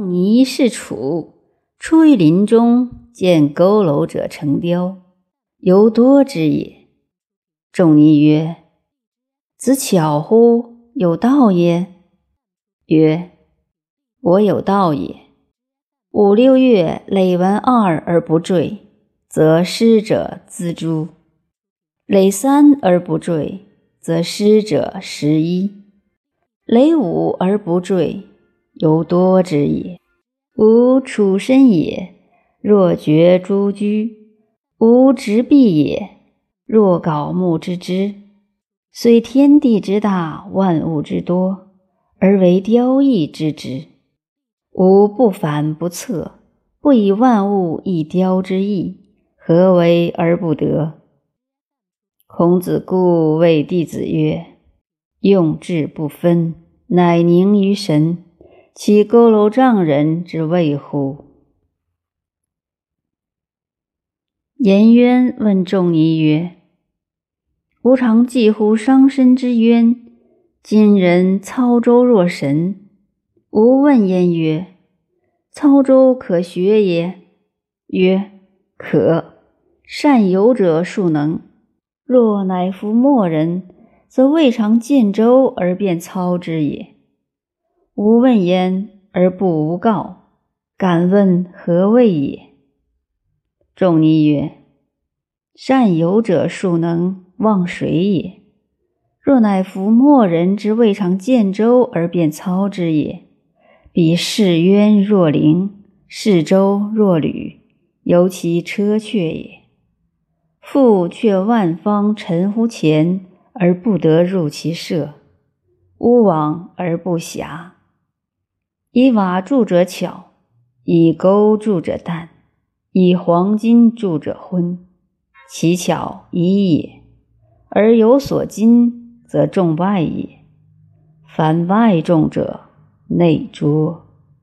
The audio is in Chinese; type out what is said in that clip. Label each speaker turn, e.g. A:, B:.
A: 仲尼是楚，出于林中，见佝偻者成雕，犹多之也。仲尼曰：“子巧乎？有道也。”曰：“我有道也。五六月累完二而不坠，则失者锱铢；累三而不坠，则失者十一；累五而不坠。”犹多之也。吾处身也，若绝诸居；吾执璧也，若槁木之枝。虽天地之大，万物之多，而为雕翼之之。吾不反不测，不以万物一雕之意，何为而不得？孔子故谓弟子曰：“用智不分，乃凝于神。”其佝偻丈人之谓乎？颜渊问仲尼曰：“吾尝记乎伤身之冤，今人操舟若神。吾问焉曰：‘操舟可学也？’曰：‘可。善游者数能。若乃夫莫人，则未尝见舟而便操之也。’”吾问焉而不无告，敢问何谓也？仲尼曰：“善游者庶能，忘水也。若乃夫莫人之未尝见舟而便操之也，彼视渊若灵，视舟若履，犹其车阙也。复却万方陈乎前，而不得入其舍；乌往而不暇。”以瓦铸者巧，以钩铸者淡，以黄金铸者昏。其巧一也，而有所金，则重外也。凡外重者，内拙。